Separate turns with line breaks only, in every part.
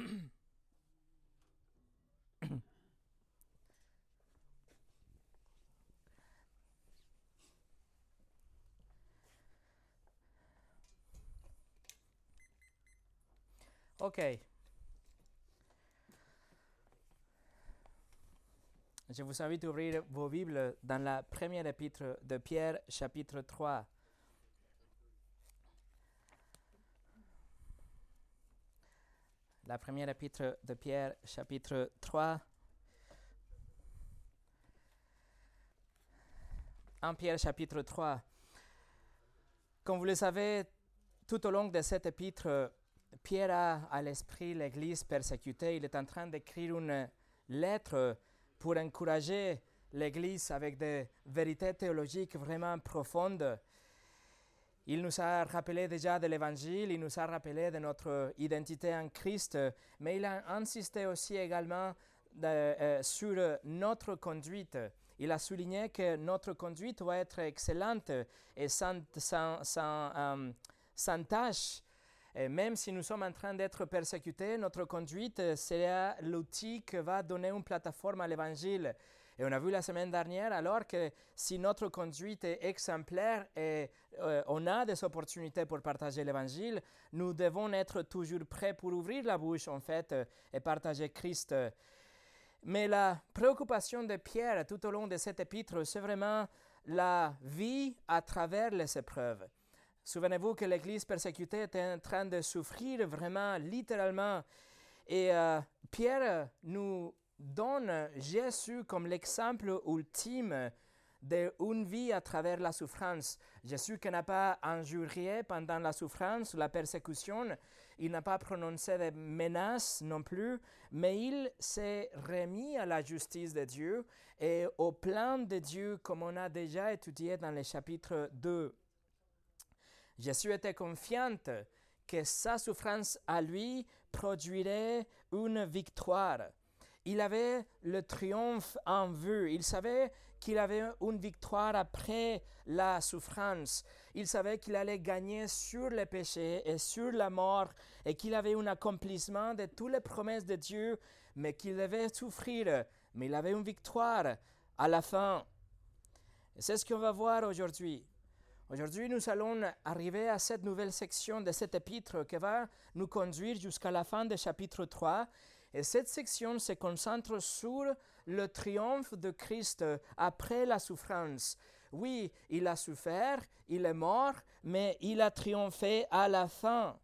Ok. Je vous invite à ouvrir vos Bibles dans la première épître de Pierre, chapitre 3. La première épître de Pierre, chapitre 3. En Pierre, chapitre 3. Comme vous le savez, tout au long de cette épître, Pierre a à l'esprit l'Église persécutée. Il est en train d'écrire une lettre pour encourager l'Église avec des vérités théologiques vraiment profondes. Il nous a rappelé déjà de l'Évangile, il nous a rappelé de notre identité en Christ, mais il a insisté aussi également de, euh, sur notre conduite. Il a souligné que notre conduite doit être excellente et sans, sans, sans, euh, tâche. Et même si nous sommes en train d'être persécutés, notre conduite sera l'outil qui va donner une plateforme à l'Évangile. Et on a vu la semaine dernière alors que si notre conduite est exemplaire et euh, on a des opportunités pour partager l'Évangile, nous devons être toujours prêts pour ouvrir la bouche en fait et partager Christ. Mais la préoccupation de Pierre tout au long de cet épître, c'est vraiment la vie à travers les épreuves. Souvenez-vous que l'Église persécutée était en train de souffrir vraiment littéralement. Et euh, Pierre nous donne Jésus comme l'exemple ultime d'une vie à travers la souffrance. Jésus qui n'a pas injurié pendant la souffrance, la persécution, il n'a pas prononcé de menaces non plus, mais il s'est remis à la justice de Dieu et au plan de Dieu comme on a déjà étudié dans le chapitre 2. Jésus était confiant que sa souffrance à lui produirait une victoire. Il avait le triomphe en vue. Il savait qu'il avait une victoire après la souffrance. Il savait qu'il allait gagner sur le péché et sur la mort et qu'il avait un accomplissement de toutes les promesses de Dieu, mais qu'il devait souffrir. Mais il avait une victoire à la fin. C'est ce qu'on va voir aujourd'hui. Aujourd'hui, nous allons arriver à cette nouvelle section de cet épître qui va nous conduire jusqu'à la fin du chapitre 3. Et cette section se concentre sur le triomphe de Christ après la souffrance. Oui, il a souffert, il est mort, mais il a triomphé à la fin.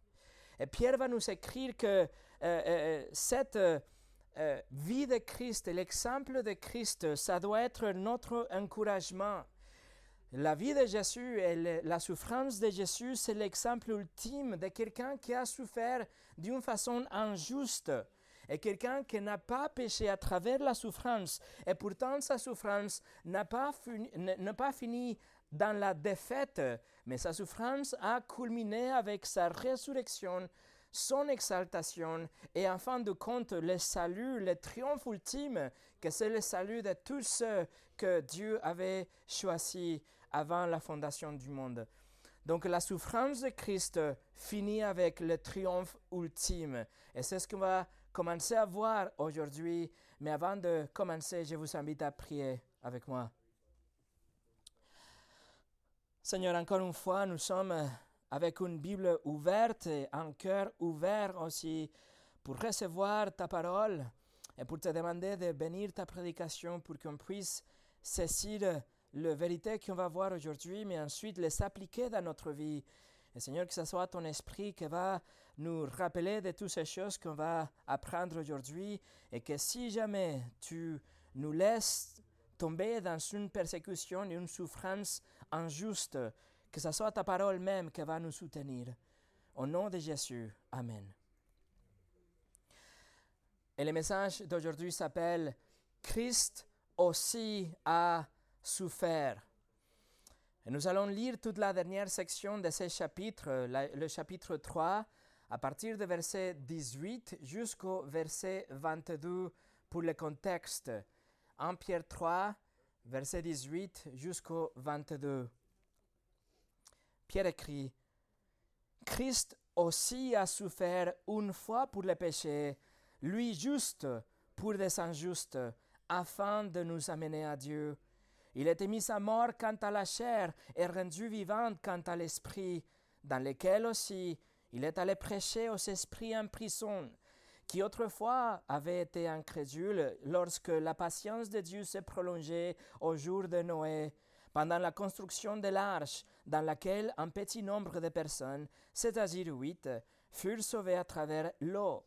Et Pierre va nous écrire que euh, euh, cette euh, vie de Christ, l'exemple de Christ, ça doit être notre encouragement. La vie de Jésus et la souffrance de Jésus, c'est l'exemple ultime de quelqu'un qui a souffert d'une façon injuste et quelqu'un qui n'a pas péché à travers la souffrance. Et pourtant, sa souffrance n'a pas, fini, pas fini dans la défaite, mais sa souffrance a culminé avec sa résurrection, son exaltation et en fin de compte le salut, le triomphe ultime, que c'est le salut de tous ceux que Dieu avait choisis avant la fondation du monde. Donc la souffrance de Christ finit avec le triomphe ultime. Et c'est ce qu'on va commencer à voir aujourd'hui. Mais avant de commencer, je vous invite à prier avec moi. Seigneur, encore une fois, nous sommes avec une Bible ouverte et un cœur ouvert aussi pour recevoir ta parole et pour te demander de bénir ta prédication pour qu'on puisse saisir la vérité qu'on va voir aujourd'hui, mais ensuite les appliquer dans notre vie. Seigneur, que ce soit ton esprit qui va nous rappeler de toutes ces choses qu'on va apprendre aujourd'hui et que si jamais tu nous laisses tomber dans une persécution et une souffrance injuste, que ce soit ta parole même qui va nous soutenir. Au nom de Jésus, Amen. Et le message d'aujourd'hui s'appelle Christ aussi a souffert. Et nous allons lire toute la dernière section de ce chapitre, le chapitre 3, à partir du verset 18 jusqu'au verset 22 pour le contexte. 1 Pierre 3, verset 18 jusqu'au 22. Pierre écrit, Christ aussi a souffert une fois pour les péchés, lui juste pour des injustes, afin de nous amener à Dieu. Il était mis à mort quant à la chair et rendu vivant quant à l'esprit, dans lequel aussi il est allé prêcher aux esprits en prison, qui autrefois avaient été incrédules lorsque la patience de Dieu s'est prolongée au jour de Noé, pendant la construction de l'arche, dans laquelle un petit nombre de personnes, c'est-à-dire huit, furent sauvées à travers l'eau.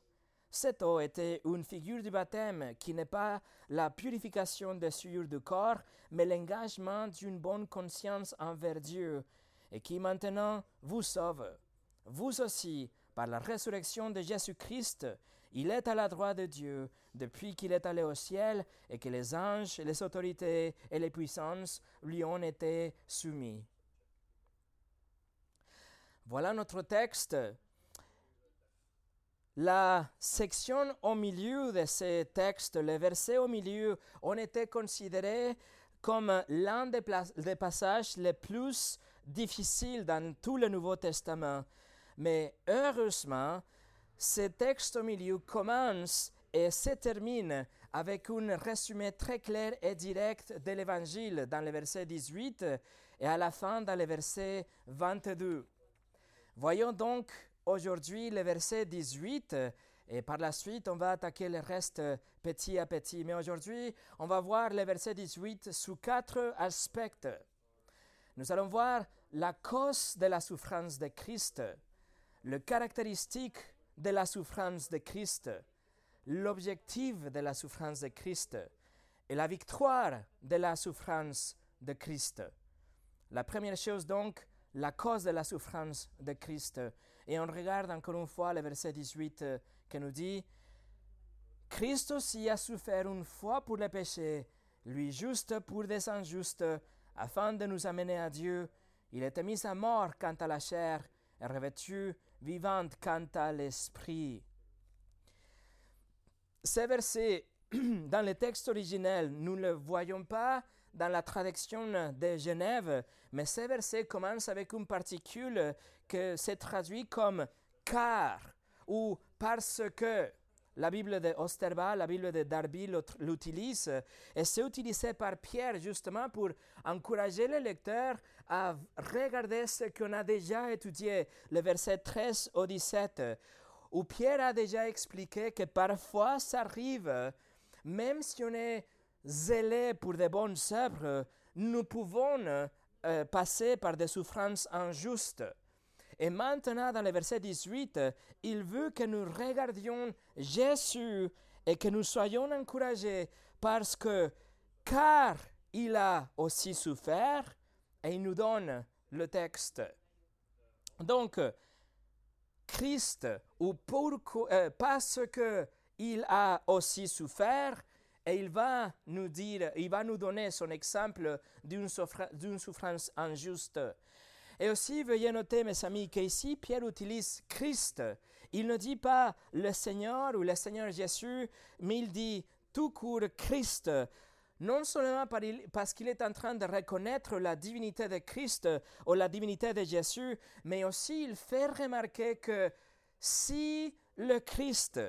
Cette eau était une figure du baptême qui n'est pas la purification des souillures du corps, mais l'engagement d'une bonne conscience envers Dieu, et qui maintenant vous sauve. Vous aussi, par la résurrection de Jésus-Christ, il est à la droite de Dieu depuis qu'il est allé au ciel et que les anges, les autorités et les puissances lui ont été soumis. Voilà notre texte la section au milieu de ce texte, les versets au milieu, ont été considérés comme l'un des, passages les plus difficiles dans tout le Nouveau Testament. Mais heureusement, ce texte au milieu commence et se termine avec un résumé très clair et direct de l'Évangile dans le verset 18 et à la fin dans le verset 22. Voyons donc aujourd'hui le verset 18 et par la suite on va attaquer le reste petit à petit. Mais aujourd'hui on va voir le verset 18 sous quatre aspects. Nous allons voir la cause de la souffrance de Christ, le caractéristique de la souffrance de Christ, l'objectif de la souffrance de Christ et la victoire de la souffrance de Christ. La première chose donc, la cause de la souffrance de Christ. Et on regarde encore une fois le verset 18 euh, qui nous dit, Christ aussi a souffert une fois pour les péchés, lui juste pour des injustes, afin de nous amener à Dieu. Il était mis à mort quant à la chair et revêtu vivante quant à l'esprit. Ces versets, dans le texte originel, nous ne le voyons pas dans la traduction de Genève, mais ces versets commencent avec une particule que c'est traduit comme car ou parce que. La Bible de Osterba, la Bible de Darby l'utilise et c'est utilisé par Pierre justement pour encourager les lecteurs à regarder ce qu'on a déjà étudié, le verset 13 au 17, où Pierre a déjà expliqué que parfois ça arrive, même si on est zélé pour de bonnes œuvres, nous pouvons euh, passer par des souffrances injustes. Et maintenant, dans le verset 18, il veut que nous regardions Jésus et que nous soyons encouragés parce que, car il a aussi souffert, et il nous donne le texte. Donc, Christ, ou euh, parce que il a aussi souffert, et il va nous dire, il va nous donner son exemple d'une souffrance injuste. Et aussi, veuillez noter, mes amis, qu'ici, Pierre utilise Christ. Il ne dit pas le Seigneur ou le Seigneur Jésus, mais il dit tout court Christ. Non seulement parce qu'il est en train de reconnaître la divinité de Christ ou la divinité de Jésus, mais aussi il fait remarquer que si le Christ,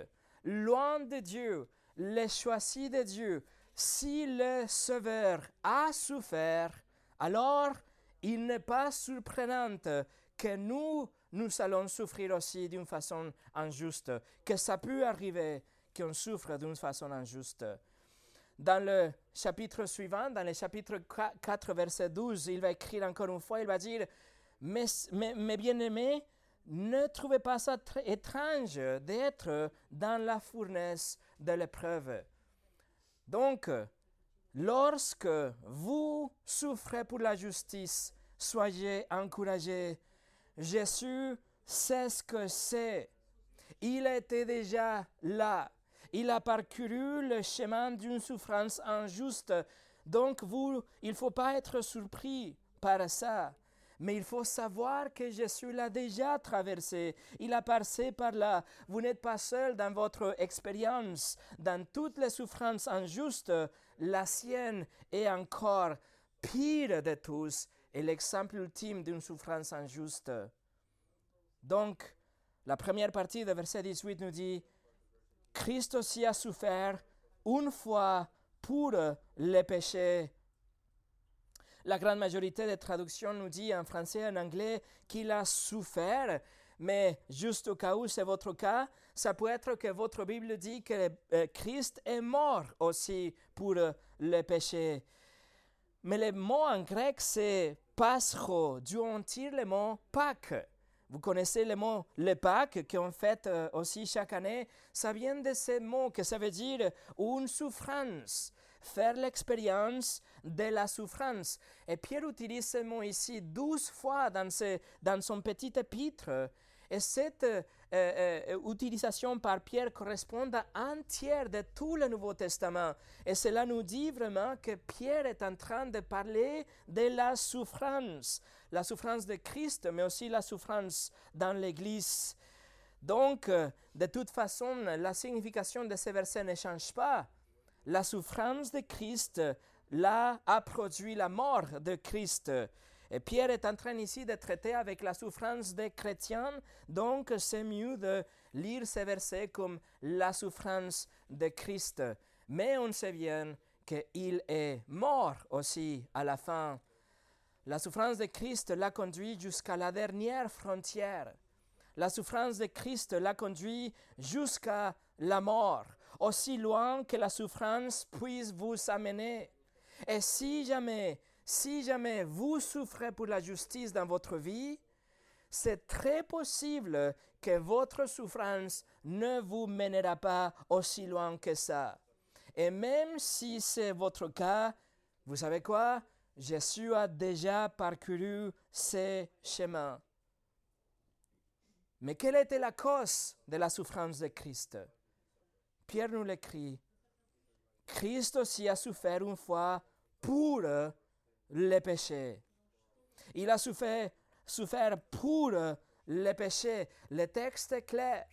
loin de Dieu, le choisi de Dieu, si le Sauveur a souffert, alors il n'est pas surprenant que nous, nous allons souffrir aussi d'une façon injuste, que ça peut arriver qu'on souffre d'une façon injuste. Dans le chapitre suivant, dans le chapitre 4, verset 12, il va écrire encore une fois, il va dire, mes, mes bien-aimés, ne trouvez pas ça étrange d'être dans la fournaise de l'épreuve. Donc, Lorsque vous souffrez pour la justice, soyez encouragés. Jésus sait ce que c'est. Il était déjà là. Il a parcouru le chemin d'une souffrance injuste. Donc, vous, il ne faut pas être surpris par ça. Mais il faut savoir que Jésus l'a déjà traversé. Il a passé par là. Vous n'êtes pas seul dans votre expérience. Dans toutes les souffrances injustes, la sienne est encore pire de tous et l'exemple ultime d'une souffrance injuste. Donc, La première partie de verset 18 nous dit, Christ aussi a souffert une fois pour les péchés. La grande majorité des traductions nous dit en français et en anglais qu'il a souffert, mais juste au cas où c'est votre cas, ça peut être que votre Bible dit que euh, Christ est mort aussi pour les péchés. Mais le mot en grec, c'est pascho, d'où on tire le mot Pâques. Vous connaissez le mot le Pâques qu'on fait euh, aussi chaque année. Ça vient de ce mot que ça veut dire une souffrance, faire l'expérience de la souffrance. Et Pierre utilise ce mot ici douze fois dans, dans son petit épître. Et cette euh, euh, utilisation par Pierre correspond à un tiers de tout le Nouveau Testament. Et cela nous dit vraiment que Pierre est en train de parler de la souffrance, la souffrance de Christ, mais aussi la souffrance dans l'Église. Donc, euh, de toute façon, la signification de ces versets ne change pas. La souffrance de Christ, là, a produit la mort de Christ. Et Pierre est en train ici de traiter avec la souffrance des chrétiens, donc c'est mieux de lire ces versets comme la souffrance de Christ. Mais on sait bien qu'il est mort aussi à la fin. La souffrance de Christ l'a conduit jusqu'à la dernière frontière. La souffrance de Christ l'a conduit jusqu'à la mort, aussi loin que la souffrance puisse vous amener. Et si jamais si jamais vous souffrez pour la justice dans votre vie, c'est très possible que votre souffrance ne vous mènera pas aussi loin que ça. Et même si c'est votre cas, vous savez quoi? Jésus a déjà parcouru ces chemins. Mais quelle était la cause de la souffrance de Christ? Pierre nous l'écrit. Christ aussi a souffert une fois pour les péchés. Il a souffert, souffert pour les péchés. Le texte est clair.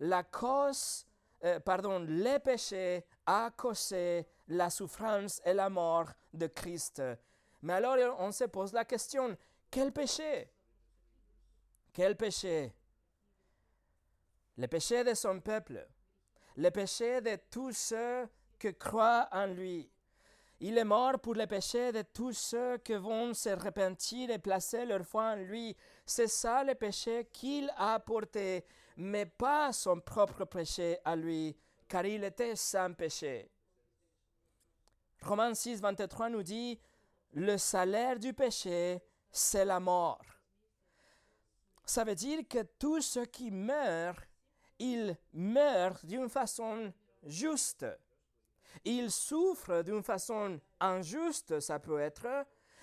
La cause, euh, pardon, les péchés a causé la souffrance et la mort de Christ. Mais alors on se pose la question, quel péché? Quel péché? Le péché de son peuple, le péché de tous ceux qui croient en lui. Il est mort pour les péchés de tous ceux qui vont se repentir et placer leur foi en lui. C'est ça le péché qu'il a porté, mais pas son propre péché à lui, car il était sans péché. Romains 6, 23 nous dit, le salaire du péché, c'est la mort. Ça veut dire que tous ceux qui meurent, ils meurent d'une façon juste. Il souffre d'une façon injuste, ça peut être,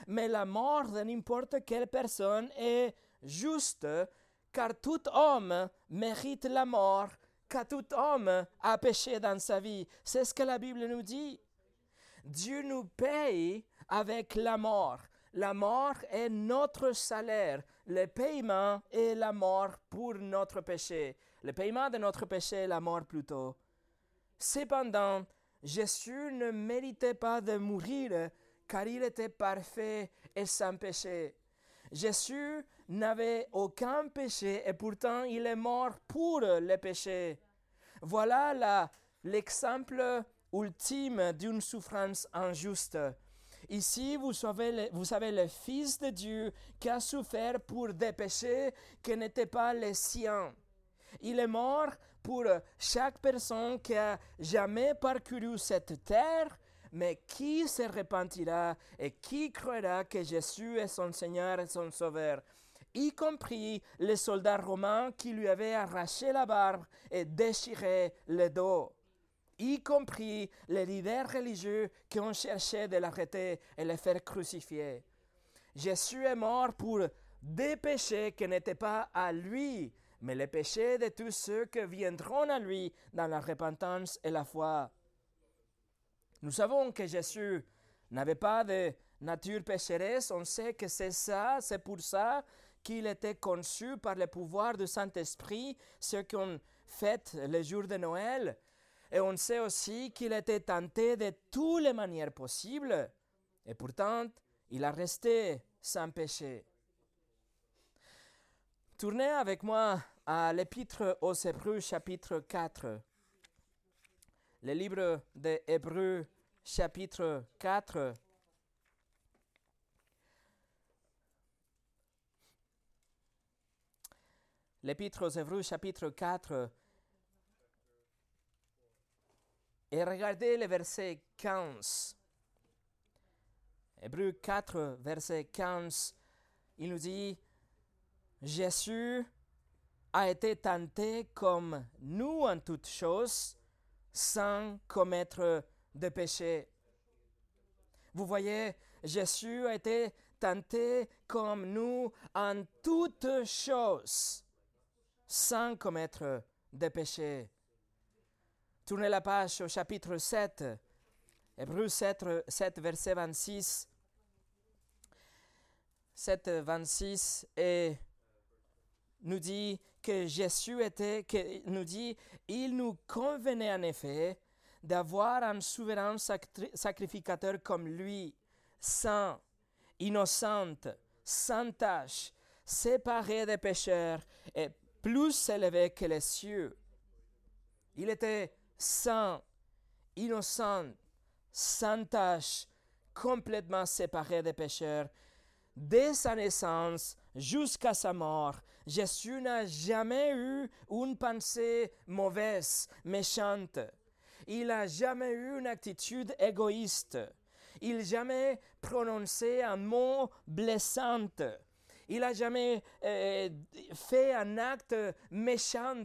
mais la mort de n'importe quelle personne est juste, car tout homme mérite la mort, car tout homme a péché dans sa vie. C'est ce que la Bible nous dit. Dieu nous paye avec la mort. La mort est notre salaire. Le paiement est la mort pour notre péché. Le paiement de notre péché est la mort plutôt. Cependant, Jésus ne méritait pas de mourir car il était parfait et sans péché. Jésus n'avait aucun péché et pourtant il est mort pour le péché. Voilà l'exemple ultime d'une souffrance injuste. Ici, vous savez, vous savez le Fils de Dieu qui a souffert pour des péchés qui n'étaient pas les siens. Il est mort pour chaque personne qui a jamais parcouru cette terre, mais qui se repentira et qui croira que Jésus est son Seigneur et son Sauveur, y compris les soldats romains qui lui avaient arraché la barbe et déchiré le dos, y compris les leaders religieux qui ont cherché de l'arrêter et le faire crucifier. Jésus est mort pour des péchés qui n'étaient pas à lui, mais les péchés de tous ceux qui viendront à lui dans la repentance et la foi. Nous savons que Jésus n'avait pas de nature pécheresse, on sait que c'est ça, c'est pour ça qu'il était conçu par le pouvoir du Saint-Esprit, ce qu'on fait le jour de Noël. Et on sait aussi qu'il était tenté de toutes les manières possibles, et pourtant il a resté sans péché. Tournez avec moi à l'Épître aux Hébreux chapitre 4. Le livre des Hébreux chapitre 4. L'Épître aux Hébreux chapitre 4. Et regardez le verset 15. Hébreux 4, verset 15, il nous dit, Jésus a été tenté comme nous en toutes choses, sans commettre de péché. Vous voyez, Jésus a été tenté comme nous en toutes choses, sans commettre de péché. Tournez la page au chapitre 7, Hébreu 7, 7 verset 26. 7, 26 et nous dit que Jésus était, nous dit, il nous convenait en effet d'avoir un souverain sacrificateur comme lui, saint, innocent, sans tache, séparé des pécheurs et plus élevé que les cieux. Il était saint, innocent, sans tache, complètement séparé des pécheurs. Dès sa naissance jusqu'à sa mort, Jésus n'a jamais eu une pensée mauvaise, méchante. Il n'a jamais eu une attitude égoïste. Il n'a jamais prononcé un mot blessant. Il n'a jamais euh, fait un acte méchant.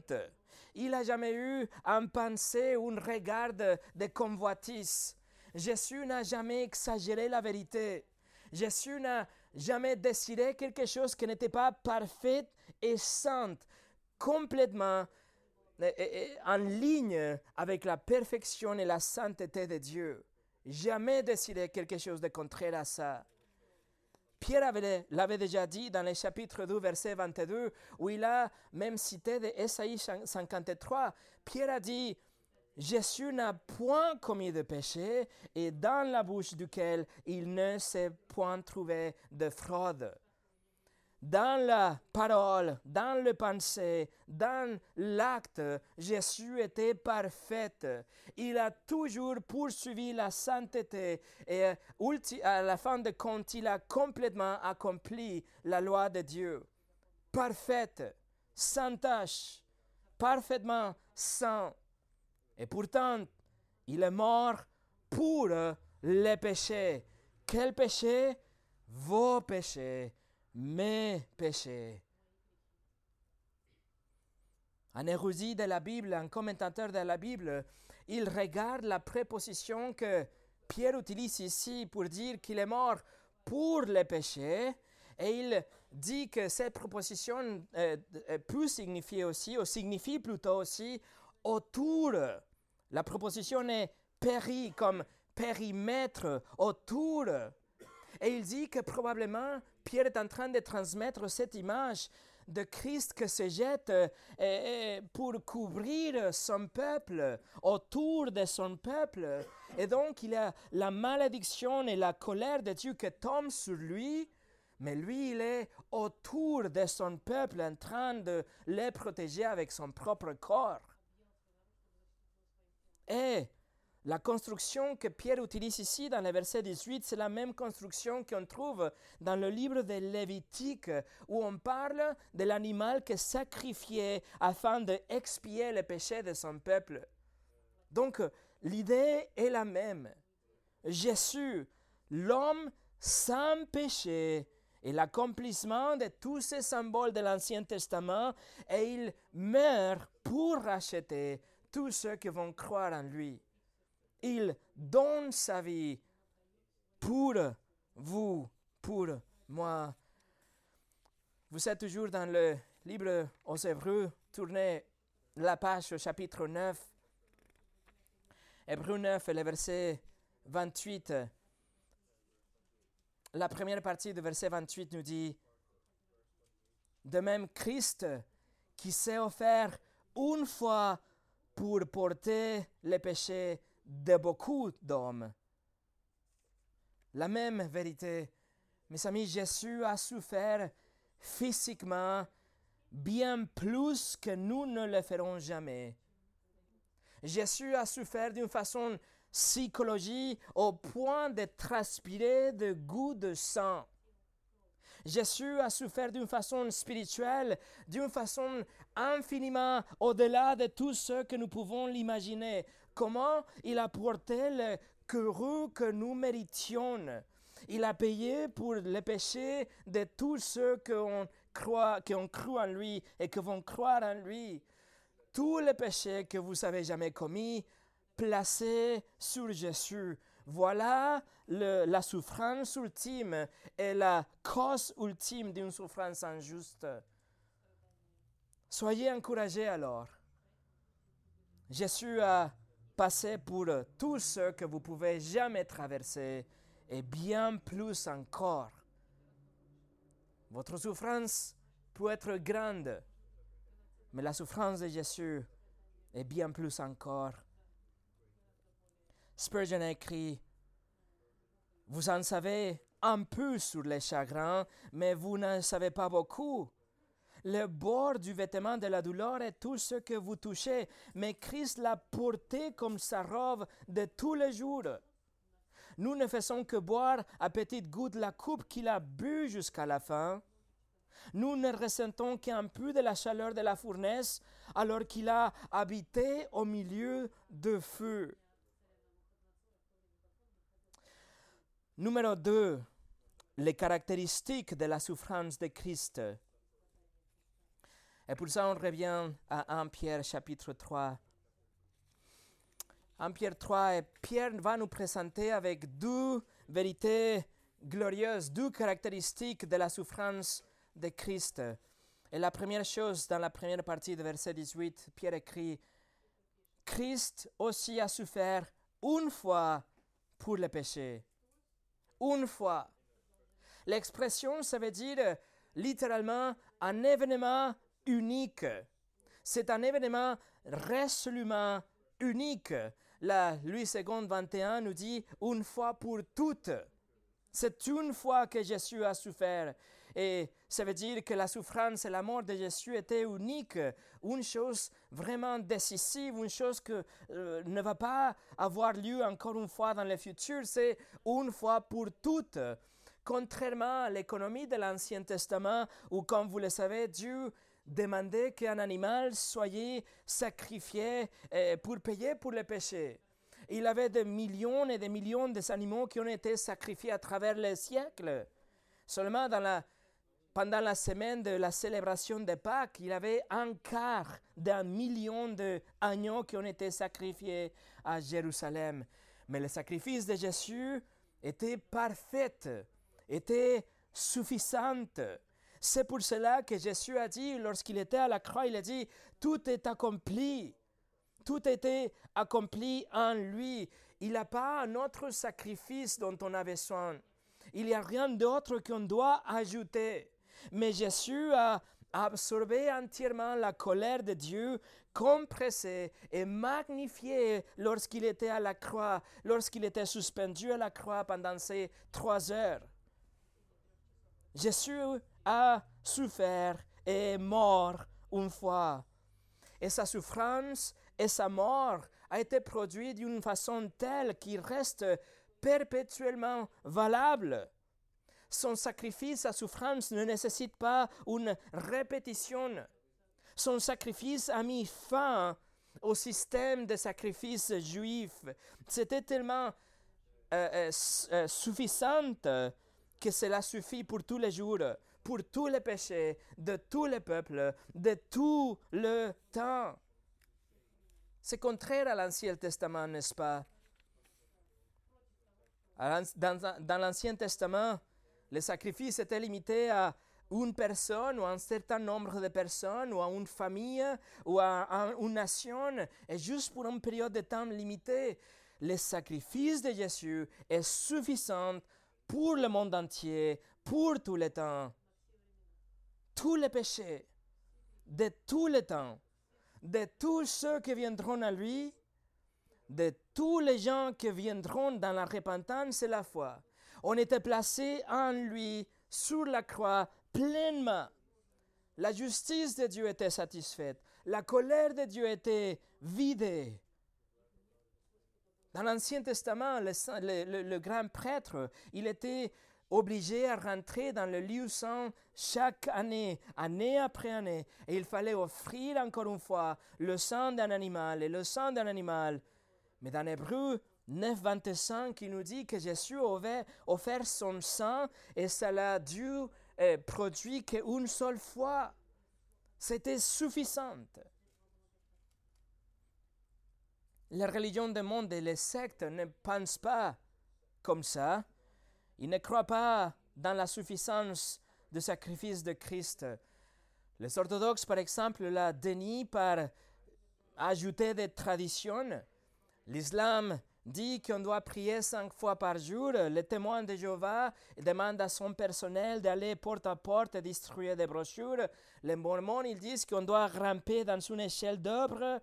Il n'a jamais eu un pensée ou un regard de convoitise. Jésus n'a jamais exagéré la vérité. Jésus n'a jamais décidé quelque chose qui n'était pas parfait et sainte, complètement en ligne avec la perfection et la sainteté de Dieu. Jamais décidé quelque chose de contraire à ça. Pierre l'avait déjà dit dans le chapitre 2, verset 22, où il a même cité de Esaïe 53. Pierre a dit, Jésus n'a point commis de péché et dans la bouche duquel il ne s'est point trouvé de fraude. Dans la parole, dans le pensée, dans l'acte, Jésus était parfait. Il a toujours poursuivi la sainteté et à la fin de compte, il a complètement accompli la loi de Dieu. Parfaite, sans tache, parfaitement saint et pourtant, il est mort pour les péchés. Quels péchés? Vos péchés, mes péchés. Un érudit de la Bible, un commentateur de la Bible, il regarde la préposition que Pierre utilise ici pour dire qu'il est mort pour les péchés, et il dit que cette préposition euh, peut signifier aussi, ou signifie plutôt aussi, autour. La proposition est péri comme périmètre, autour. Et il dit que probablement Pierre est en train de transmettre cette image de Christ qui se jette euh, pour couvrir son peuple, autour de son peuple. Et donc il a la malédiction et la colère de Dieu qui tombent sur lui, mais lui il est autour de son peuple en train de les protéger avec son propre corps. Et la construction que Pierre utilise ici dans le verset 18, c'est la même construction qu'on trouve dans le livre de Lévitique, où on parle de l'animal qui est sacrifié afin d'expier le péché de son peuple. Donc, l'idée est la même. Jésus, l'homme sans péché, est l'accomplissement de tous ces symboles de l'Ancien Testament et il meurt pour racheter tous ceux qui vont croire en lui. Il donne sa vie pour vous, pour moi. Vous êtes toujours dans le livre aux Hébreux, tournez la page au chapitre 9. Hébreux 9, le verset 28. La première partie du verset 28 nous dit, de même Christ qui s'est offert une fois pour porter les péchés de beaucoup d'hommes. La même vérité, mes amis, Jésus a souffert physiquement bien plus que nous ne le ferons jamais. Jésus a souffert d'une façon psychologique au point de transpirer de goût de sang. Jésus a souffert d'une façon spirituelle, d'une façon infiniment au-delà de tout ce que nous pouvons l'imaginer. Comment il a porté le courroux que nous méritions? Il a payé pour les péchés de tous ceux qui ont, cru en lui et qui vont croire en lui. Tous les péchés que vous avez jamais commis, placés sur Jésus. Voilà la souffrance ultime et la cause ultime d'une souffrance injuste. Soyez encouragés alors. Jésus a passé pour tout ce que vous pouvez jamais traverser et bien plus encore. Votre souffrance peut être grande, mais la souffrance de Jésus est bien plus encore. Spurgeon a écrit, Vous en savez un peu sur les chagrins, mais vous n'en savez pas beaucoup. Le bord du vêtement de la douleur est tout ce que vous touchez, mais Christ l'a porté comme sa robe de tous les jours. Nous ne faisons que boire à petites gouttes la coupe qu'il a bu jusqu'à la fin. Nous ne ressentons qu'un peu de la chaleur de la fournaise alors qu'il a habité au milieu de feu. Numéro 2. Les caractéristiques de la souffrance de Christ. Et pour ça, on revient à 1 Pierre chapitre 3. 1 Pierre 3, et Pierre va nous présenter avec deux vérités glorieuses, deux caractéristiques de la souffrance de Christ. Et la première chose, dans la première partie de verset 18, Pierre écrit, Christ aussi a souffert une fois pour le péché. Une fois. L'expression, ça veut dire littéralement un événement unique. C'est un événement résolument unique. La Louis II 21 nous dit une fois pour toutes. C'est une fois que Jésus a souffert. Et ça veut dire que la souffrance et la mort de Jésus étaient uniques, une chose vraiment décisive, une chose qui euh, ne va pas avoir lieu encore une fois dans le futur, c'est une fois pour toutes. Contrairement à l'économie de l'Ancien Testament, où, comme vous le savez, Dieu demandait qu'un animal soit sacrifié euh, pour payer pour le péché. Il y avait des millions et des millions d'animaux qui ont été sacrifiés à travers les siècles. Seulement dans la, pendant la semaine de la célébration de Pâques, il y avait un quart d'un million d'agneaux qui ont été sacrifiés à Jérusalem. Mais le sacrifice de Jésus était parfait, était suffisant. C'est pour cela que Jésus a dit, lorsqu'il était à la croix, il a dit, tout est accompli. Tout était accompli en lui. Il n'a pas un autre sacrifice dont on a besoin. Il n'y a rien d'autre qu'on doit ajouter. Mais Jésus a absorbé entièrement la colère de Dieu, compressé et magnifié lorsqu'il était à la croix, lorsqu'il était suspendu à la croix pendant ces trois heures. Jésus a souffert et est mort une fois. Et sa souffrance et sa mort a été produite d'une façon telle qu'il reste perpétuellement valable. Son sacrifice, sa souffrance ne nécessite pas une répétition. Son sacrifice a mis fin au système de sacrifice juif. C'était tellement euh, euh, euh, suffisant que cela suffit pour tous les jours, pour tous les péchés, de tous les peuples, de tout le temps. C'est contraire à l'Ancien Testament, n'est-ce pas? Dans, l'Ancien Testament, le sacrifice était limité à une personne ou à un certain nombre de personnes ou à une famille ou à une nation et juste pour une période de temps limitée. Le sacrifice de Jésus est suffisant pour le monde entier, pour tout le temps. Tous les péchés de tout le temps, de tous ceux qui viendront à lui, de tous les gens qui viendront dans la repentance et la foi. On était placé en lui sur la croix pleinement. La justice de Dieu était satisfaite. La colère de Dieu était vidée. Dans l'Ancien Testament, le, grand prêtre, il était obligé à rentrer dans le lieu saint chaque année, année après année, et il fallait offrir encore une fois le sang d'un animal et le sang d'un animal. Mais dans Hébreu 9, 25, il nous dit que Jésus avait offert son sang et ça l'a dû euh, produit qu'une seule fois. C'était suffisant. La religion du monde et les sectes ne pensent pas comme ça. Ils ne croient pas dans la suffisance du sacrifice de Christ. Les orthodoxes, par exemple, la dénient par ajouter des traditions. L'islam dit qu'on doit prier cinq fois par jour. Le témoin de Jéhovah demande à son personnel d'aller porte à porte et distribuer des brochures. Les mormons, ils disent qu'on doit ramper dans une échelle d'œuvre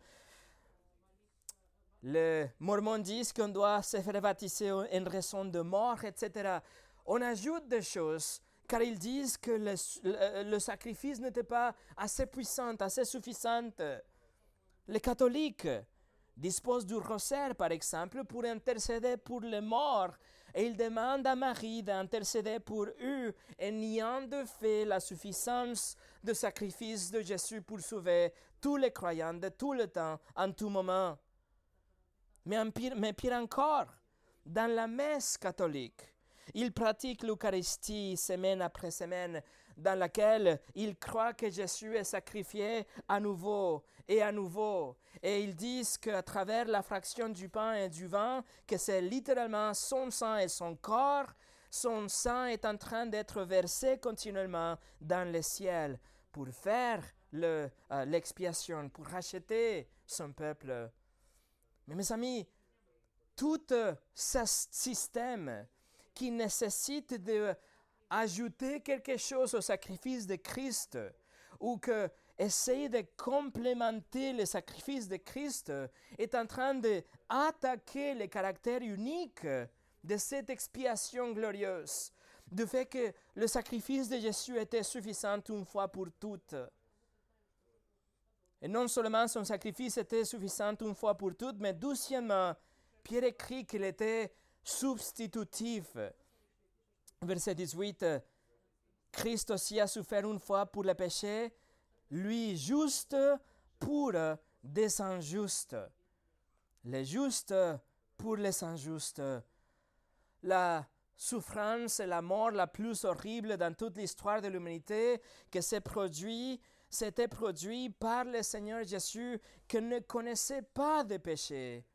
les Mormons disent qu'on doit se faire baptiser en raison de mort, etc. On ajoute des choses car ils disent que le, sacrifice n'était pas assez puissant, assez suffisant. Les catholiques disposent du rosaire, par exemple, pour intercéder pour les morts, et ils demandent à Marie d'intercéder pour eux, et niant de fait la suffisance du sacrifice de Jésus pour sauver tous les croyants de tout le temps, en tout moment. Mais, pire, encore, dans la messe catholique, ils pratiquent l'Eucharistie semaine après semaine, dans laquelle ils croient que Jésus est sacrifié à nouveau et à nouveau. Et ils disent qu'à travers la fraction du pain et du vin, que c'est littéralement son sang et son corps, son sang est en train d'être versé continuellement dans le ciel pour faire euh, l'expiation, pour racheter son peuple. Mais mes amis, tout ce système qui nécessite d'ajouter quelque chose au sacrifice de Christ ou que essaye de complémenter le sacrifice de Christ est en train d'attaquer le caractère unique de cette expiation glorieuse, du fait que le sacrifice de Jésus était suffisant une fois pour toutes. Et non seulement son sacrifice était suffisant une fois pour toutes, mais deuxièmement, Pierre écrit qu'il était substitutif. Verset 18, Christ aussi a souffert une fois pour le péché, lui juste pour des injustes. Les justes pour les injustes. La souffrance et la mort la plus horrible dans toute l'histoire de l'humanité que s'est produit s'était produit par le Seigneur Jésus qui ne connaissait pas de péché.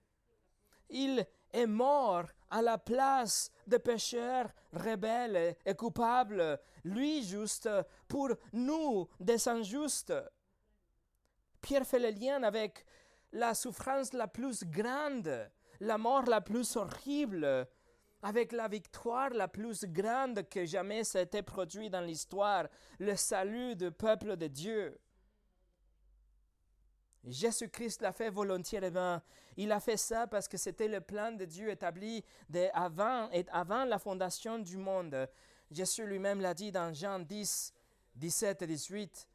Il est mort à la place des pécheurs rebelles et coupables, lui juste, pour nous, des injustes. Pierre fait le lien avec la souffrance la plus grande, la mort la plus horrible, avec la victoire la plus grande que jamais s'était produite dans l'histoire, le salut du peuple de Dieu. Jésus-Christ l'a fait volontairement. Il a fait ça parce que c'était le plan de Dieu établi avant, avant la fondation du monde. Jésus lui-même l'a dit dans Jean 10, 17 et 18.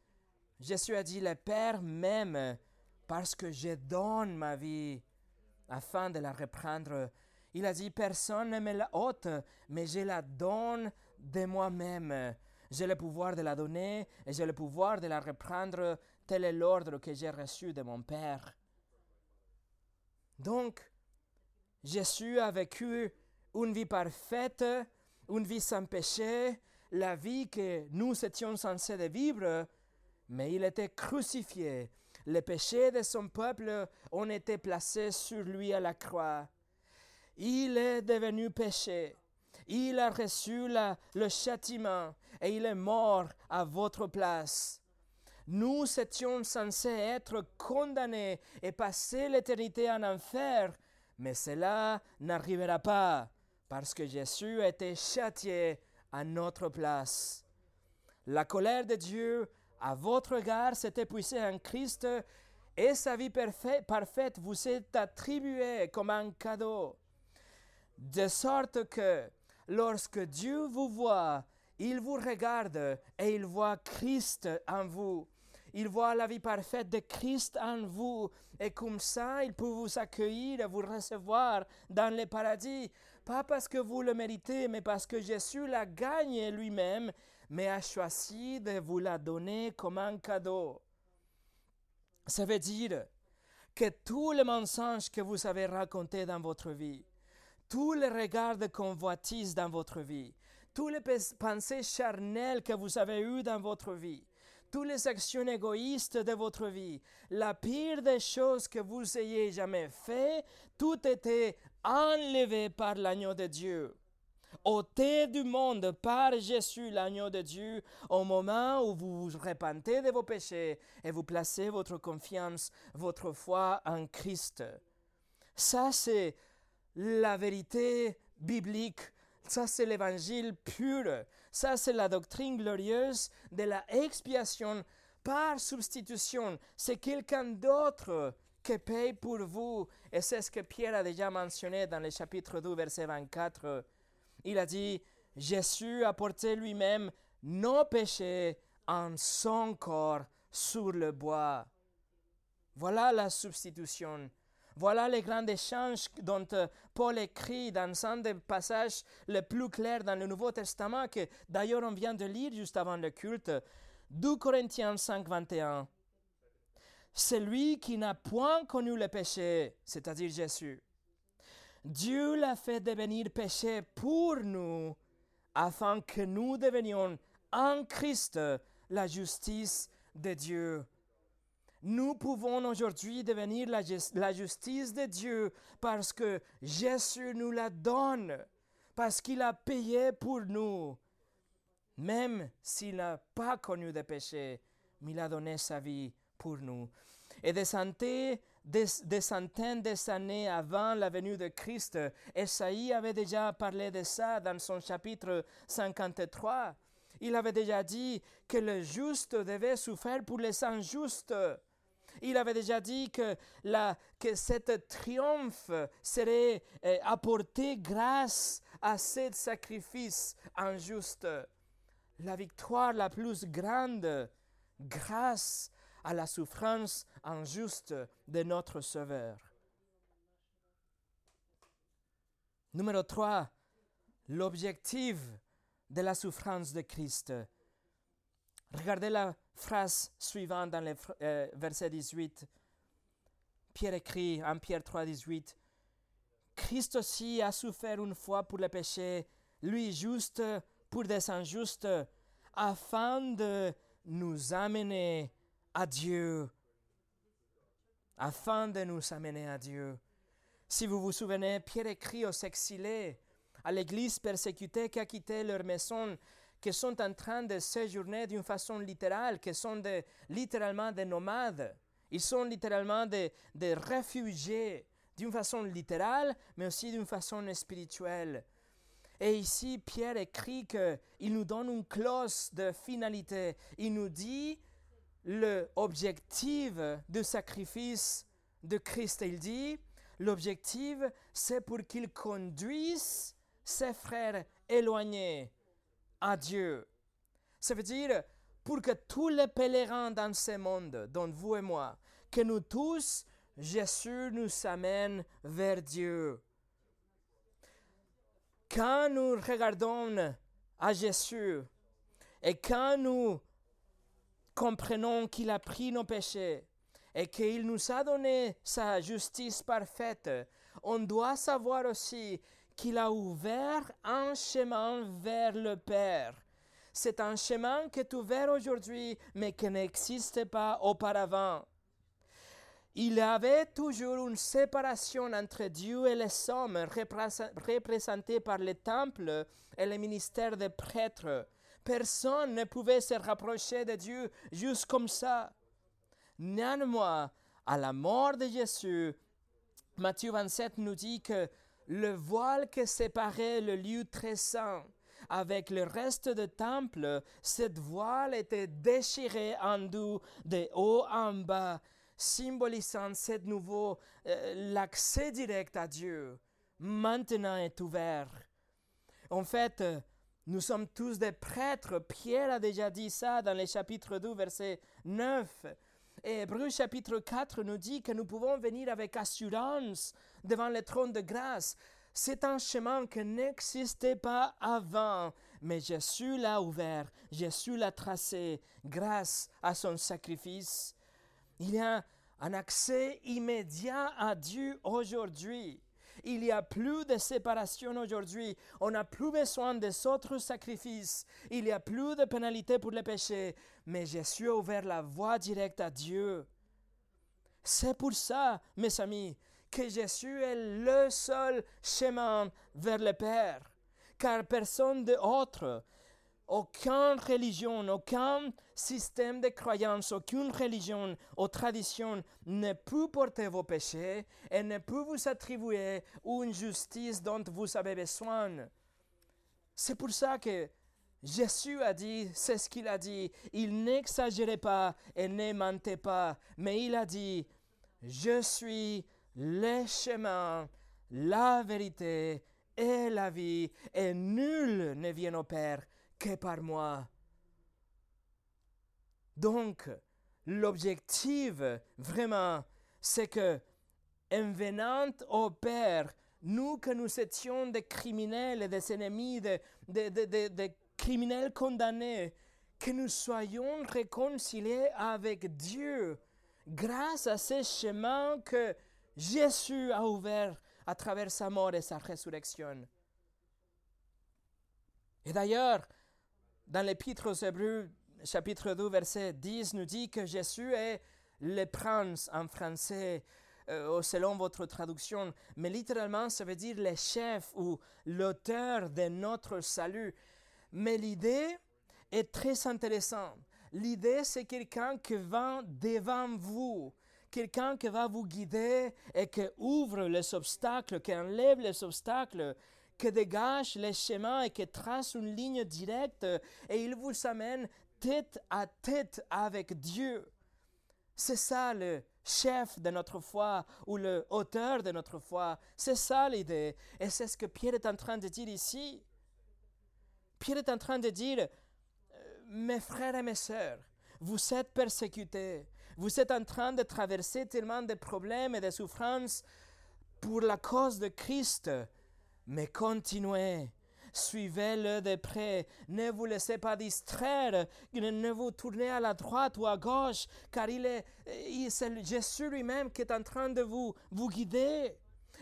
Jésus a dit, le Père m'aime parce que je donne ma vie afin de la reprendre il a dit, personne ne me la ôte, mais je la donne de moi-même. J'ai le pouvoir de la donner et j'ai le pouvoir de la reprendre. Tel est l'ordre que j'ai reçu de mon Père. Donc, Jésus a vécu une vie parfaite, une vie sans péché, la vie que nous étions censés de vivre, mais il était crucifié. Les péchés de son peuple ont été placés sur lui à la croix. Il est devenu péché. Il a reçu le châtiment et il est mort à votre place. Nous étions censés être condamnés et passer l'éternité en enfer, mais cela n'arrivera pas parce que Jésus a été châtié à notre place. La colère de Dieu à votre égard s'est épuisée en Christ et sa vie parfaite vous est attribuée comme un cadeau de sorte que lorsque Dieu vous voit, il vous regarde et il voit Christ en vous. Il voit la vie parfaite de Christ en vous. Et comme ça, il peut vous accueillir et vous recevoir dans le paradis. Pas parce que vous le méritez, mais parce que Jésus l'a gagné lui-même, mais a choisi de vous la donner comme un cadeau. Ça veut dire que tous les mensonges que vous avez racontés dans votre vie, tous les regards de convoitise dans votre vie, tous les pensées charnelles que vous avez eues dans votre vie, toutes les actions égoïstes de votre vie, la pire des choses que vous ayez jamais fait, tout était enlevé par l'agneau de Dieu ôté du monde par Jésus, l'agneau de Dieu, au moment où vous vous repentez de vos péchés et vous placez votre confiance, votre foi en Christ. Ça, c'est la vérité biblique. Ça, c'est l'évangile pur. Ça, c'est la doctrine glorieuse de la expiation par substitution. C'est quelqu'un d'autre qui paye pour vous. Et c'est ce que Pierre a déjà mentionné dans le chapitre 2, verset 24. Il a dit, Jésus a porté lui-même nos péchés en son corps sur le bois. Voilà la substitution. Voilà les grands échanges dont euh, Paul écrit dans un des passages les plus clairs dans le Nouveau Testament, que d'ailleurs on vient de lire juste avant le culte. 2 Corinthiens 5, 21. Celui qui n'a point connu le péché, c'est-à-dire Jésus, Dieu l'a fait devenir péché pour nous, afin que nous devenions en Christ la justice de Dieu. Nous pouvons aujourd'hui devenir la, justice de Dieu parce que Jésus nous la donne, parce qu'il a payé pour nous, même s'il n'a pas connu de péché, mais il a donné sa vie pour nous. Et des, centaines d'années avant la venue de Christ. Esaïe avait déjà parlé de ça dans son chapitre 53. Il avait déjà dit que le juste devait souffrir pour les injustes. Il avait déjà dit que, la, triomphe serait eh, apporté grâce à ce sacrifice injuste. La victoire la plus grande, grâce à la souffrance injuste de notre Sauveur. Numéro 3, l'objectif de la souffrance de Christ. Regardez la phrase suivante dans le verset 18. Pierre écrit en Pierre 3, 18, Christ aussi a souffert une fois pour le péché, lui juste pour des injustes, afin de nous amener à Dieu, afin de nous amener à Dieu. Si vous vous souvenez, Pierre écrit aux exilés, à l'église persécutée qui a quitté leur maison, qui sont en train de séjourner d'une façon littérale, qui sont littéralement des nomades. Ils sont littéralement des, des réfugiés, d'une façon littérale, mais aussi d'une façon spirituelle. Et ici, Pierre écrit qu'il nous donne une clause de finalité. Il nous dit l'objectif du sacrifice de Christ. Il dit, l'objectif, c'est pour qu'il conduise ses frères éloignés à Dieu. Ça veut dire, pour que tous les pèlerins dans ce monde, dont vous et moi, que nous tous, Jésus nous amène vers Dieu. Quand nous regardons à Jésus et quand nous comprenons qu'il a pris nos péchés et qu'il nous a donné sa justice parfaite, on doit savoir aussi qu'il a ouvert un chemin vers le Père. C'est un chemin qui est ouvert aujourd'hui, mais qui n'existait pas auparavant. Il y avait toujours une séparation entre Dieu et les hommes, représentée par le temple et le ministère des prêtres. Personne ne pouvait se rapprocher de Dieu juste comme ça. Néanmoins, à la mort de Jésus, Matthieu 27 nous dit que le voile qui séparait le lieu très saint avec le reste du temple, cette voile était déchirée en deux, de haut en bas, symbolisant cette nouveau euh, l'accès direct à Dieu. Maintenant est ouvert. En fait, Nous sommes tous des prêtres. Pierre a déjà dit ça dans le chapitre 2, verset 9. Et Hébreu chapitre 4 nous dit que nous pouvons venir avec assurance devant le trône de grâce. C'est un chemin qui n'existait pas avant, mais Jésus l'a ouvert, Jésus l'a tracé grâce à son sacrifice. Il y a un accès immédiat à Dieu aujourd'hui. Il n'y a plus de séparation aujourd'hui. On n'a plus besoin des autres sacrifices. Il n'y a plus de pénalité pour le péché. Mais Jésus a ouvert la voie directe à Dieu. C'est pour ça, mes amis, que Jésus est le seul chemin vers le Père. Car personne d'autre aucune religion, aucun système de croyance, aucune religion ou tradition ne peut porter vos péchés et ne peut vous attribuer une justice dont vous avez besoin. C'est pour ça que Jésus a dit, c'est ce qu'il a dit, il n'exagérait pas et ne mentait pas, mais il a dit, je suis le chemin, la vérité et la vie, et nul ne vient au Père que par moi. Donc, l'objectif, vraiment, c'est que, en venant au Père, nous que nous étions des criminels et des ennemis, des, criminels condamnés, que nous soyons réconciliés avec Dieu grâce à ce chemin que Jésus a ouvert à travers sa mort et sa résurrection. Et d'ailleurs, dans l'Épître aux Hébreux, chapitre 2, verset 10, nous dit que Jésus est le prince en français, euh, selon votre traduction, mais littéralement, ça veut dire le chef ou l'auteur de notre salut. Mais l'idée est très intéressante. L'idée, c'est quelqu'un qui va devant vous, quelqu'un qui va vous guider et qui ouvre les obstacles, qui enlève les obstacles, qui dégage les chemins et qui trace une ligne directe et il vous amène tête à tête avec Dieu. C'est ça le chef de notre foi ou le auteur de notre foi. C'est ça l'idée. Et c'est ce que Pierre est en train de dire ici. Pierre est en train de dire, euh, mes frères et mes sœurs, vous êtes persécutés, vous êtes en train de traverser tellement de problèmes et de souffrances pour la cause de Christ. Mais continuez, suivez-le de près, ne vous laissez pas distraire, ne vous tournez à la droite ou à gauche, car il est, c'est Jésus lui-même qui est en train de vous, vous guider.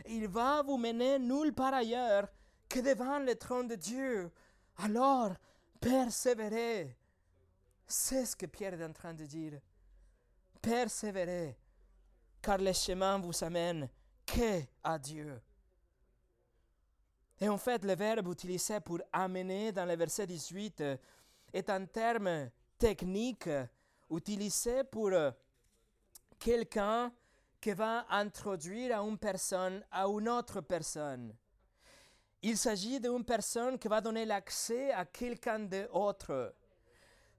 Il va vous mener nulle part ailleurs que devant le trône de Dieu. Alors, persévérez. C'est ce que Pierre est en train de dire. Persévérez, car le chemin vous amène que à Dieu. Et en fait, le verbe utilisé pour amener dans le verset 18 euh, est un terme technique euh, utilisé pour euh, quelqu'un qui va introduire à une personne à une autre personne. Il s'agit d'une personne qui va donner l'accès à quelqu'un d'autre.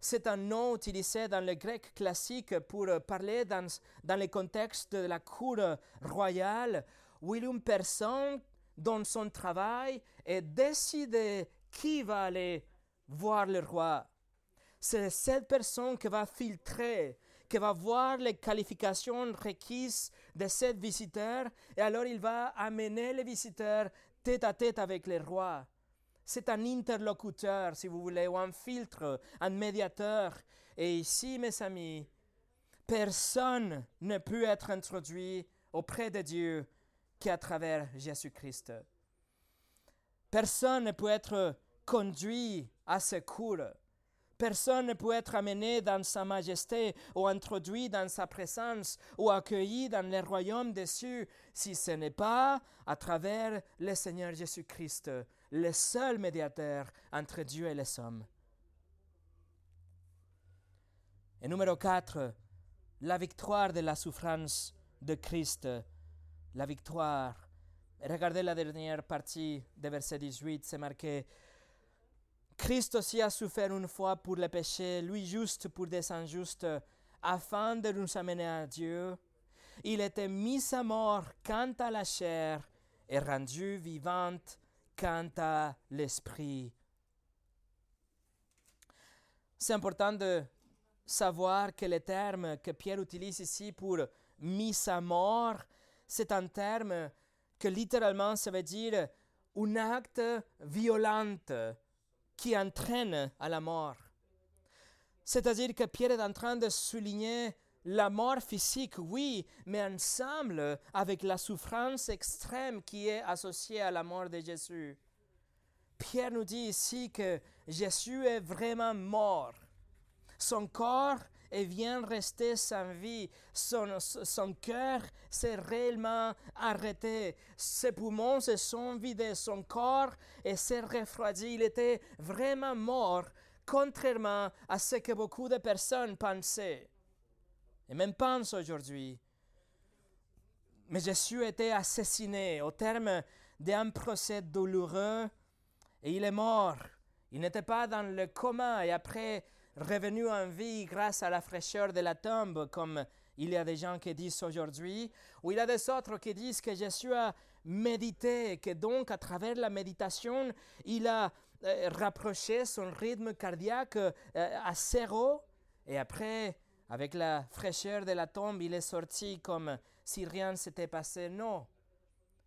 C'est un nom utilisé dans le grec classique pour parler dans, dans le contexte de la cour royale où une personne dans son travail et décider qui va aller voir le roi. C'est cette personne qui va filtrer, qui va voir les qualifications requises de cette visiteur et alors il va amener le visiteur tête à tête avec le roi. C'est un interlocuteur, si vous voulez, ou un filtre, un médiateur. Et ici, mes amis, personne ne peut être introduit auprès de Dieu qu'à travers Jésus-Christ. Personne ne peut être conduit à ce cours. Personne ne peut être amené dans sa majesté ou introduit dans sa présence ou accueilli dans le royaume des cieux si ce n'est pas à travers le Seigneur Jésus-Christ, le seul médiateur entre Dieu et les hommes. Et numéro 4, la victoire de la souffrance de Christ la victoire. Regardez la dernière partie de verset 18, c'est marqué Christ aussi a souffert une fois pour le péché, lui juste pour des injustes, afin de nous amener à Dieu. Il était mis à mort quant à la chair et rendu vivante quant à l'esprit. C'est important de savoir que le terme que Pierre utilise ici pour mise à mort, c'est un terme que littéralement ça veut dire un acte violent qui entraîne à la mort. C'est-à-dire que Pierre est en train de souligner la mort physique, oui, mais ensemble avec la souffrance extrême qui est associée à la mort de Jésus. Pierre nous dit ici que Jésus est vraiment mort. Son corps est vient rester sans vie. Son, son cœur s'est réellement arrêté. Ses poumons se sont vidés. Son corps s'est refroidi. Il était vraiment mort, contrairement à ce que beaucoup de personnes pensaient. Et même pensent aujourd'hui. Mais Jésus été assassiné au terme d'un procès douloureux et il est mort. Il n'était pas dans le coma et après revenu en vie grâce à la fraîcheur de la tombe, comme il y a des gens qui disent aujourd'hui, ou il y a des autres qui disent que Jésus a médité, que donc à travers la méditation, il a euh, rapproché son rythme cardiaque euh, à zéro, et après, avec la fraîcheur de la tombe, il est sorti comme si rien ne s'était passé. Non.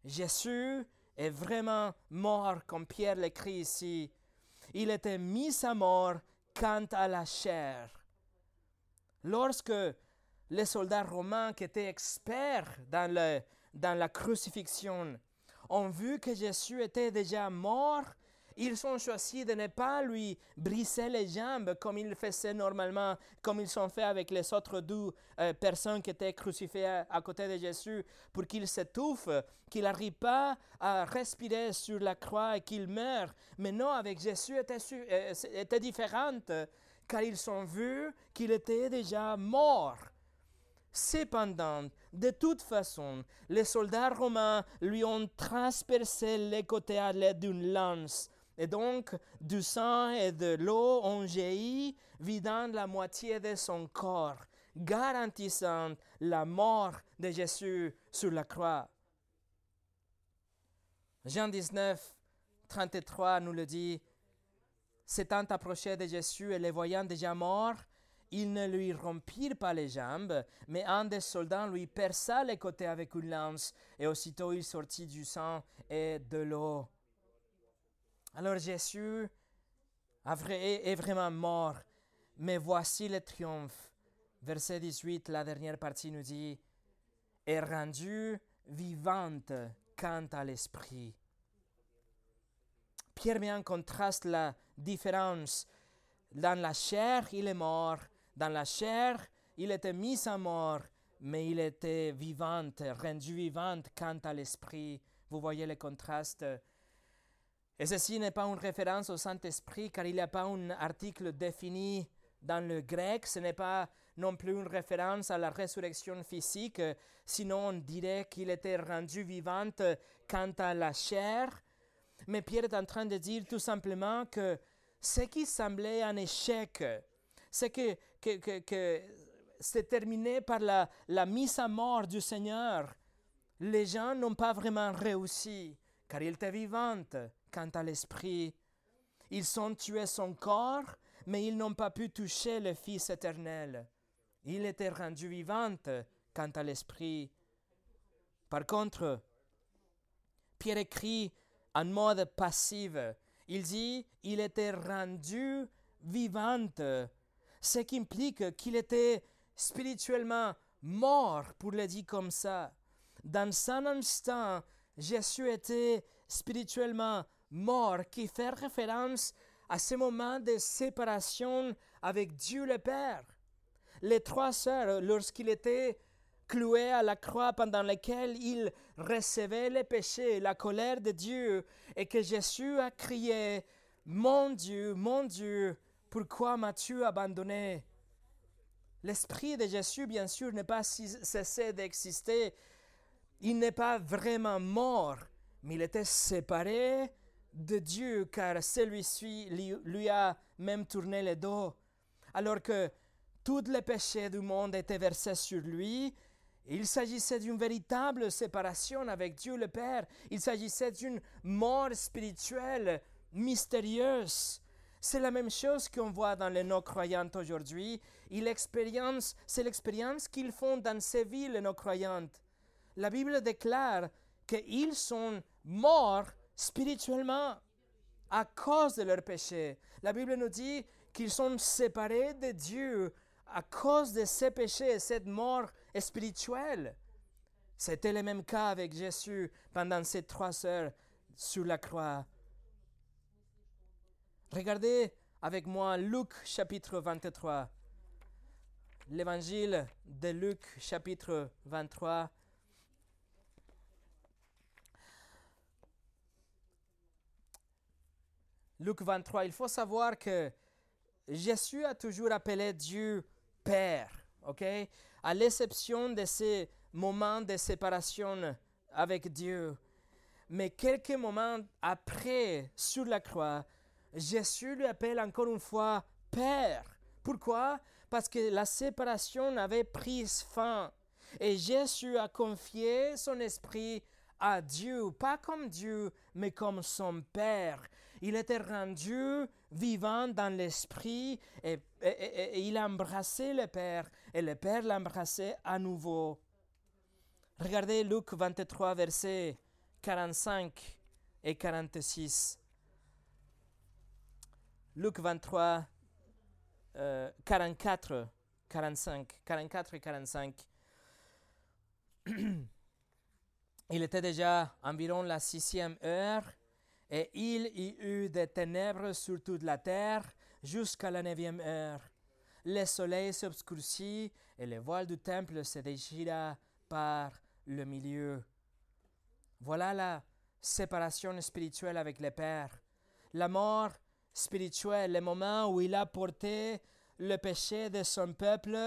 Jésus est vraiment mort, comme Pierre l'écrit ici. Il était mis à mort quant à la chair. Lorsque les soldats romains qui étaient experts dans, dans la crucifixion ont vu que Jésus était déjà mort, ils ont choisi de ne pas lui briser les jambes comme ils faisaient normalement, comme ils ont fait avec les autres deux euh, personnes qui étaient crucifiées à, côté de Jésus, pour qu'il s'étouffe, qu'il n'arrive pas à respirer sur la croix et qu'il meure. Mais non, avec Jésus, était, euh, était différente, car ils ont vu qu'il était déjà mort. Cependant, de toute façon, les soldats romains lui ont transpercé les côtés à l'aide d'une lance et donc, du sang et de l'eau ont jailli, vidant la moitié de son corps, garantissant la mort de Jésus sur la croix. Jean 19, 33 nous le dit. S'étant approché de Jésus et le voyant déjà mort, ils ne lui rompirent pas les jambes, mais un des soldats lui perça les côtés avec une lance, et aussitôt il sortit du sang et de l'eau. Alors Jésus est vraiment mort, mais voici le triomphe. Verset 18, la dernière partie nous dit, est rendu vivante quant à l'esprit. Pierre met en contraste la différence. Dans la chair, il est mort. Dans la chair, il était mis à mort, mais il était vivante, rendu vivante quant à l'esprit. Vous voyez le contraste et ceci n'est pas une référence au Saint-Esprit car il n'y a pas un article défini dans le grec, ce n'est pas non plus une référence à la résurrection physique, sinon on dirait qu'il était rendu vivant quant à la chair. Mais Pierre est en train de dire tout simplement que ce qui semblait un échec, ce que, que, que, c'est terminé par la, la mise à mort du Seigneur, les gens n'ont pas vraiment réussi, car il était vivant, quant à l'Esprit. Ils ont tué son corps, mais ils n'ont pas pu toucher le Fils éternel. Il était rendu vivant quant à l'Esprit. Par contre, Pierre écrit en mode passif. Il dit il était rendu vivant, ce qui implique qu'il était spirituellement mort, pour le dire comme ça. Dans un instant, Jésus était spirituellement mort qui fait référence à ce moment de séparation avec Dieu le Père. Les trois sœurs, lorsqu'il était cloué à la croix pendant laquelle il recevait les péchés, la colère de Dieu, et que Jésus a crié, Mon Dieu, mon Dieu, pourquoi m'as-tu abandonné? L'esprit de Jésus, bien sûr, n'est pas cessé d'exister. Il n'est pas vraiment mort, mais il était séparé de Dieu, car celui-ci lui a même tourné le dos, alors que tous les péchés du monde étaient versés sur lui. Il s'agissait d'une véritable séparation avec Dieu le Père. Il s'agissait d'une mort spirituelle mystérieuse. C'est la même chose qu'on voit dans les non-croyants aujourd'hui. C'est l'expérience qu'ils font dans ces villes, les non-croyantes. La Bible déclare qu'ils sont morts spirituellement à cause de leur péché. La Bible nous dit qu'ils sont séparés de Dieu à cause de ces péchés et cette mort spirituelle. C'était le même cas avec Jésus pendant ces trois heures sur la croix. Regardez avec moi Luc chapitre 23. L'évangile de Luc chapitre 23. Luc 23, il faut savoir que Jésus a toujours appelé Dieu Père, ok? À l'exception de ces moments de séparation avec Dieu. Mais quelques moments après, sur la croix, Jésus lui appelle encore une fois Père. Pourquoi? Parce que la séparation avait pris fin. Et Jésus a confié son esprit à Dieu, pas comme Dieu, mais comme son Père. Il était rendu vivant dans l'esprit et, il a embrassé le Père et le Père l'a embrassé à nouveau. Regardez Luc 23, versets 45 et 46. Luc 23, 44, 45, 44 et 45. il était déjà environ la sixième heure et il y eut des ténèbres sur toute la terre jusqu'à la neuvième heure. Le soleil s'obscurcit et le voile du temple se déchira par le milieu. Voilà la séparation spirituelle avec le Père. La mort spirituel, le moment où il a porté le péché de son peuple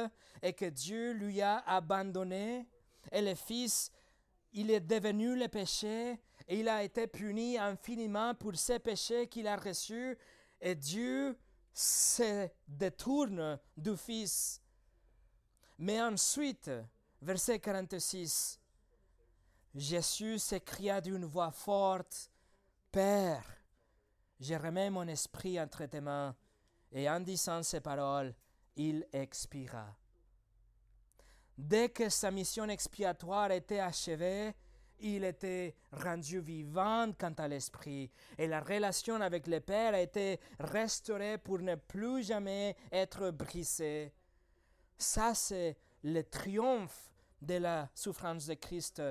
et que Dieu lui a abandonné. Et le Fils, il est devenu le péché et il a été puni infiniment pour ces péchés qu'il a reçus. Et Dieu se détourne du Fils. Mais ensuite, verset 46, Jésus s'écria d'une voix forte, Père, je remets mon esprit entre tes mains. Et en disant ces paroles, il expira. Dès que sa mission expiatoire était achevée, il était rendu vivant quant à l'esprit, et la relation avec le Père a été restaurée pour ne plus jamais être brisée. Ça, c'est le triomphe de la souffrance de Christ,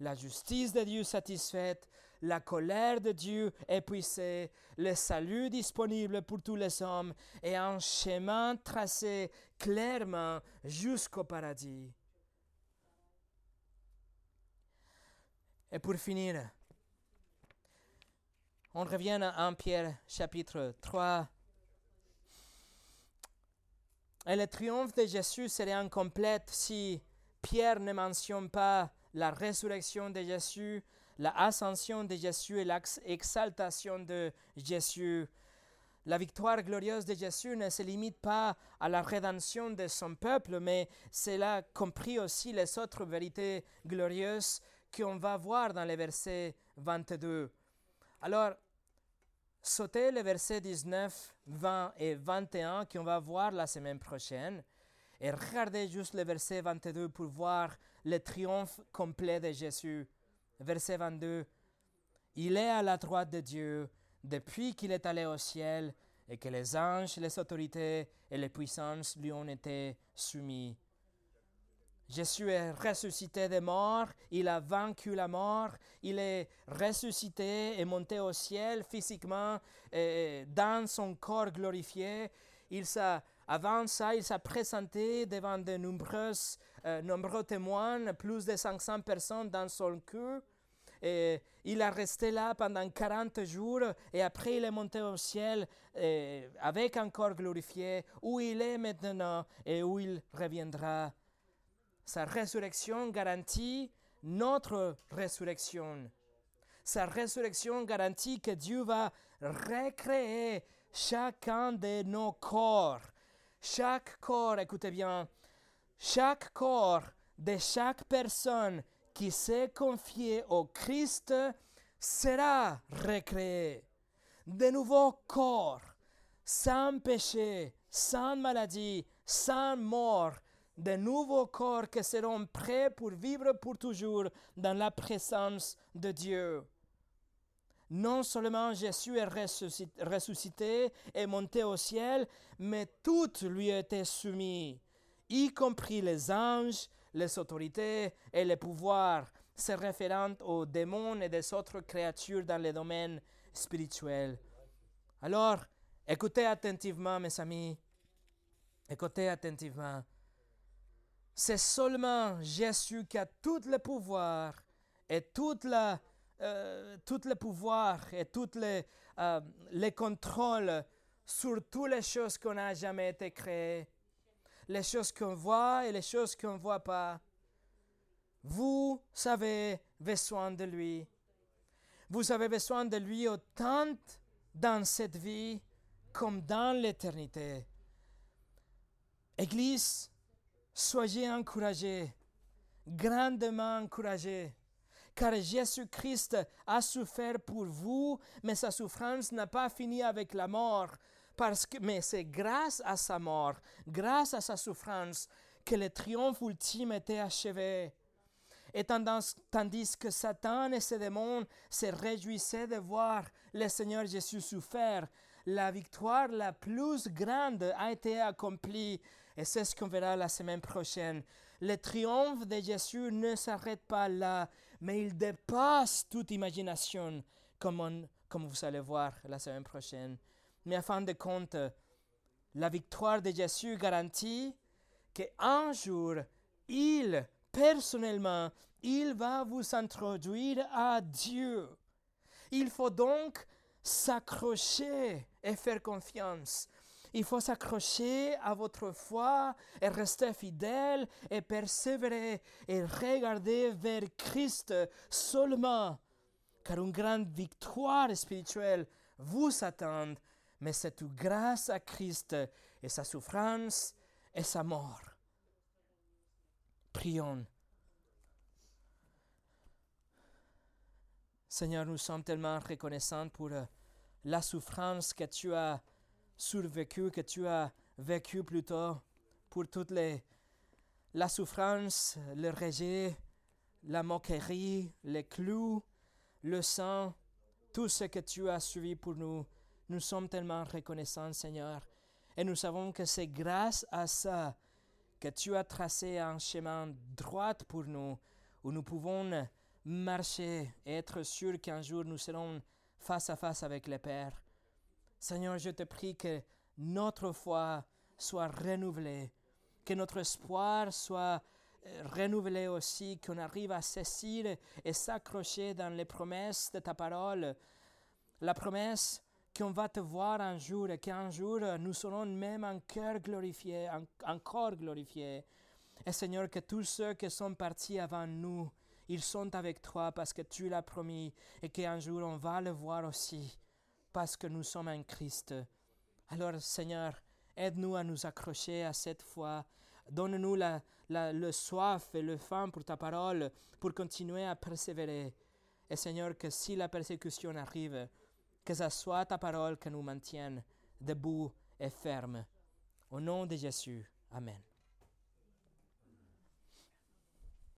la justice de Dieu satisfaite, la colère de Dieu épuisée, le salut disponible pour tous les hommes et un chemin tracé clairement jusqu'au paradis. Et pour finir, on revient à 1 Pierre chapitre 3. Et le triomphe de Jésus serait incomplète si Pierre ne mentionne pas la résurrection de Jésus, la ascension de Jésus et l'exaltation de Jésus. La victoire glorieuse de Jésus ne se limite pas à la rédemption de son peuple, mais cela compris aussi les autres vérités glorieuses qu'on va voir dans les versets 22. Alors, sautez les versets 19, 20 et 21 qu'on va voir la semaine prochaine et regardez juste le verset 22 pour voir le triomphe complet de Jésus verset 22, Il est à la droite de Dieu depuis qu'il est allé au ciel et que les anges, les autorités et les puissances lui ont été soumis. Jésus est ressuscité des morts, il a vaincu la mort, il est ressuscité et monté au ciel physiquement dans son corps glorifié. Il avant ça, il s'est présenté devant de euh, nombreux témoins, plus de 500 personnes dans son cœur. Il a resté là pendant 40 jours et après il est monté au ciel avec un corps glorifié, où il est maintenant et où il reviendra. Sa résurrection garantit notre résurrection. Sa résurrection garantit que Dieu va recréer chacun de nos corps. Chaque corps, écoutez bien, chaque corps de chaque personne qui s'est confié au Christ sera recréé. De nouveaux corps sans péché, sans maladie, sans mort, de nouveaux corps qui seront prêts pour vivre pour toujours dans la présence de Dieu. Non seulement Jésus est ressuscité et monté au ciel, mais tout lui été soumis, y compris les anges, les autorités et les pouvoirs, se référant aux démons et des autres créatures dans les domaines spirituels. Alors, écoutez attentivement, mes amis, écoutez attentivement. C'est seulement Jésus qui a tout le pouvoir et toute la, euh, tout le et tout les, euh, les contrôles sur toutes les choses qu'on n'a jamais été créées, les choses qu'on voit et les choses qu'on ne voit pas. Vous avez besoin de lui. Vous avez besoin de lui autant dans cette vie comme dans l'éternité. Église, Soyez encouragés, grandement encouragés, car Jésus-Christ a souffert pour vous, mais sa souffrance n'a pas fini avec la mort, parce que, mais c'est grâce à sa mort, grâce à sa souffrance, que le triomphe ultime était achevé. Et tandis, tandis que Satan et ses démons se réjouissaient de voir le Seigneur Jésus souffrir, la victoire la plus grande a été accomplie et c'est ce qu'on verra la semaine prochaine. Le triomphe de Jésus ne s'arrête pas là, mais il dépasse toute imagination, comme, vous allez voir la semaine prochaine. Mais à fin de compte, la victoire de Jésus garantit qu'un jour, il, personnellement, il va vous introduire à Dieu. Il faut donc s'accrocher et faire confiance. Il faut s'accrocher à votre foi et rester fidèle et persévérer et regarder vers Christ seulement, car une grande victoire spirituelle vous attend, mais c'est grâce à Christ et sa souffrance et sa mort. Prions. Seigneur, nous sommes tellement reconnaissants pour la souffrance que tu as survécu, que tu as vécu plutôt pour toutes les la souffrance, le rejet, la moquerie, les clous, le sang, tout ce que tu as suivi pour nous. Nous sommes tellement reconnaissants, Seigneur. Et nous savons que c'est grâce à ça que tu as tracé un chemin droit pour nous, où nous pouvons marcher et être sûrs qu'un jour nous serons face à face avec le Père. Seigneur, je te prie que notre foi soit renouvelée, que notre espoir soit euh, renouvelé aussi, qu'on arrive à saisir et s'accrocher dans les promesses de ta parole. La promesse qu'on va te voir un jour et qu'un jour nous serons même en cœur glorifiés, encore glorifiés. Et Seigneur, que tous ceux qui sont partis avant nous, ils sont avec toi parce que tu l'as promis et qu'un jour on va le voir aussi parce que nous sommes en Christ. Alors Seigneur, aide-nous à nous accrocher à cette foi. Donne-nous le soif et le faim pour ta parole, pour continuer à persévérer. Et Seigneur, que si la persécution arrive, que ce soit ta parole qui nous maintienne debout et ferme. Au nom de Jésus. Amen.